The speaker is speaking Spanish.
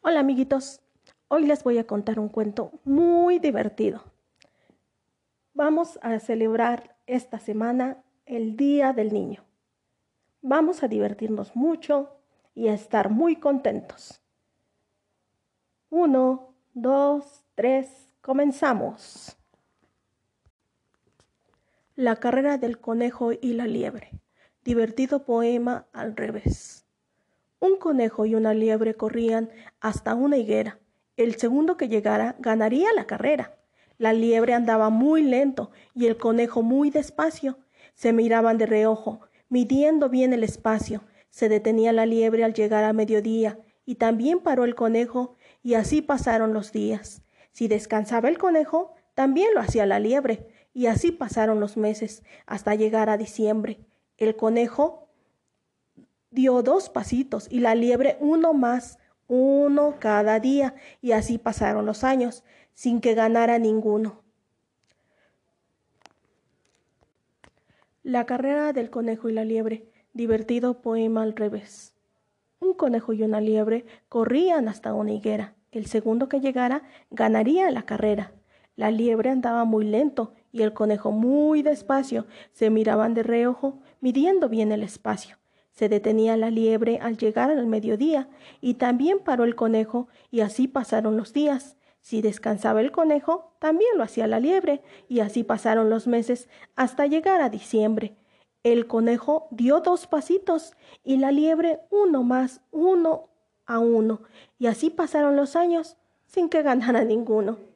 Hola amiguitos, hoy les voy a contar un cuento muy divertido. Vamos a celebrar esta semana el Día del Niño. Vamos a divertirnos mucho y a estar muy contentos. Uno, dos, tres, comenzamos. La carrera del conejo y la liebre. Divertido poema al revés. Un conejo y una liebre corrían hasta una higuera. El segundo que llegara ganaría la carrera. La liebre andaba muy lento y el conejo muy despacio. Se miraban de reojo, midiendo bien el espacio. Se detenía la liebre al llegar a mediodía, y también paró el conejo, y así pasaron los días. Si descansaba el conejo, también lo hacía la liebre, y así pasaron los meses, hasta llegar a diciembre. El conejo dio dos pasitos y la liebre uno más, uno cada día, y así pasaron los años, sin que ganara ninguno. La carrera del conejo y la liebre, divertido poema al revés. Un conejo y una liebre corrían hasta una higuera. El segundo que llegara ganaría la carrera. La liebre andaba muy lento y el conejo muy despacio. Se miraban de reojo, midiendo bien el espacio. Se detenía la liebre al llegar al mediodía, y también paró el conejo, y así pasaron los días. Si descansaba el conejo, también lo hacía la liebre, y así pasaron los meses hasta llegar a diciembre. El conejo dio dos pasitos y la liebre uno más, uno a uno, y así pasaron los años sin que ganara ninguno.